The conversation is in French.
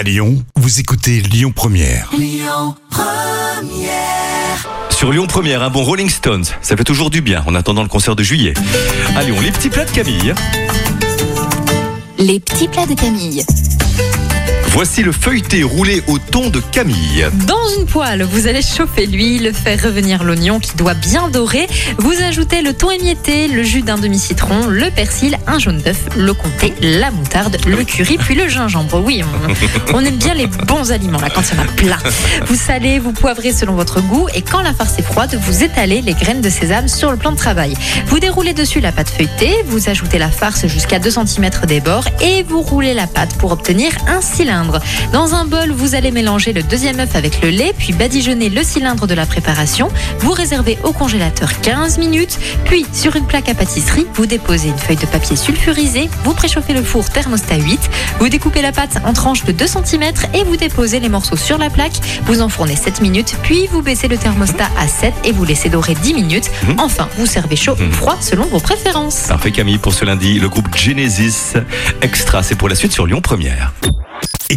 À Lyon, vous écoutez Lyon Première. Sur Lyon Première, un bon Rolling Stones. Ça fait toujours du bien en attendant le concert de juillet. À Lyon, les petits plats de Camille. Les petits plats de Camille. Voici le feuilleté roulé au thon de Camille. Dans une poêle, vous allez chauffer l'huile, faire revenir l'oignon qui doit bien dorer. Vous ajoutez le thon émietté, le jus d'un demi-citron, le persil, un jaune d'œuf, le comté, la moutarde, le curry, puis le gingembre. Oui, on, on aime bien les bons aliments là quand il y en a plein. Vous salez, vous poivrez selon votre goût et quand la farce est froide, vous étalez les graines de sésame sur le plan de travail. Vous déroulez dessus la pâte feuilletée, vous ajoutez la farce jusqu'à 2 cm des bords et vous roulez la pâte pour obtenir un cylindre. Dans un bol, vous allez mélanger le deuxième œuf avec le lait, puis badigeonner le cylindre de la préparation. Vous réservez au congélateur 15 minutes, puis sur une plaque à pâtisserie, vous déposez une feuille de papier sulfurisé, vous préchauffez le four thermostat 8, vous découpez la pâte en tranches de 2 cm et vous déposez les morceaux sur la plaque. Vous enfournez 7 minutes, puis vous baissez le thermostat à 7 et vous laissez dorer 10 minutes. Enfin, vous servez chaud ou froid selon vos préférences. Parfait Camille pour ce lundi. Le groupe Genesis Extra, c'est pour la suite sur Lyon Première.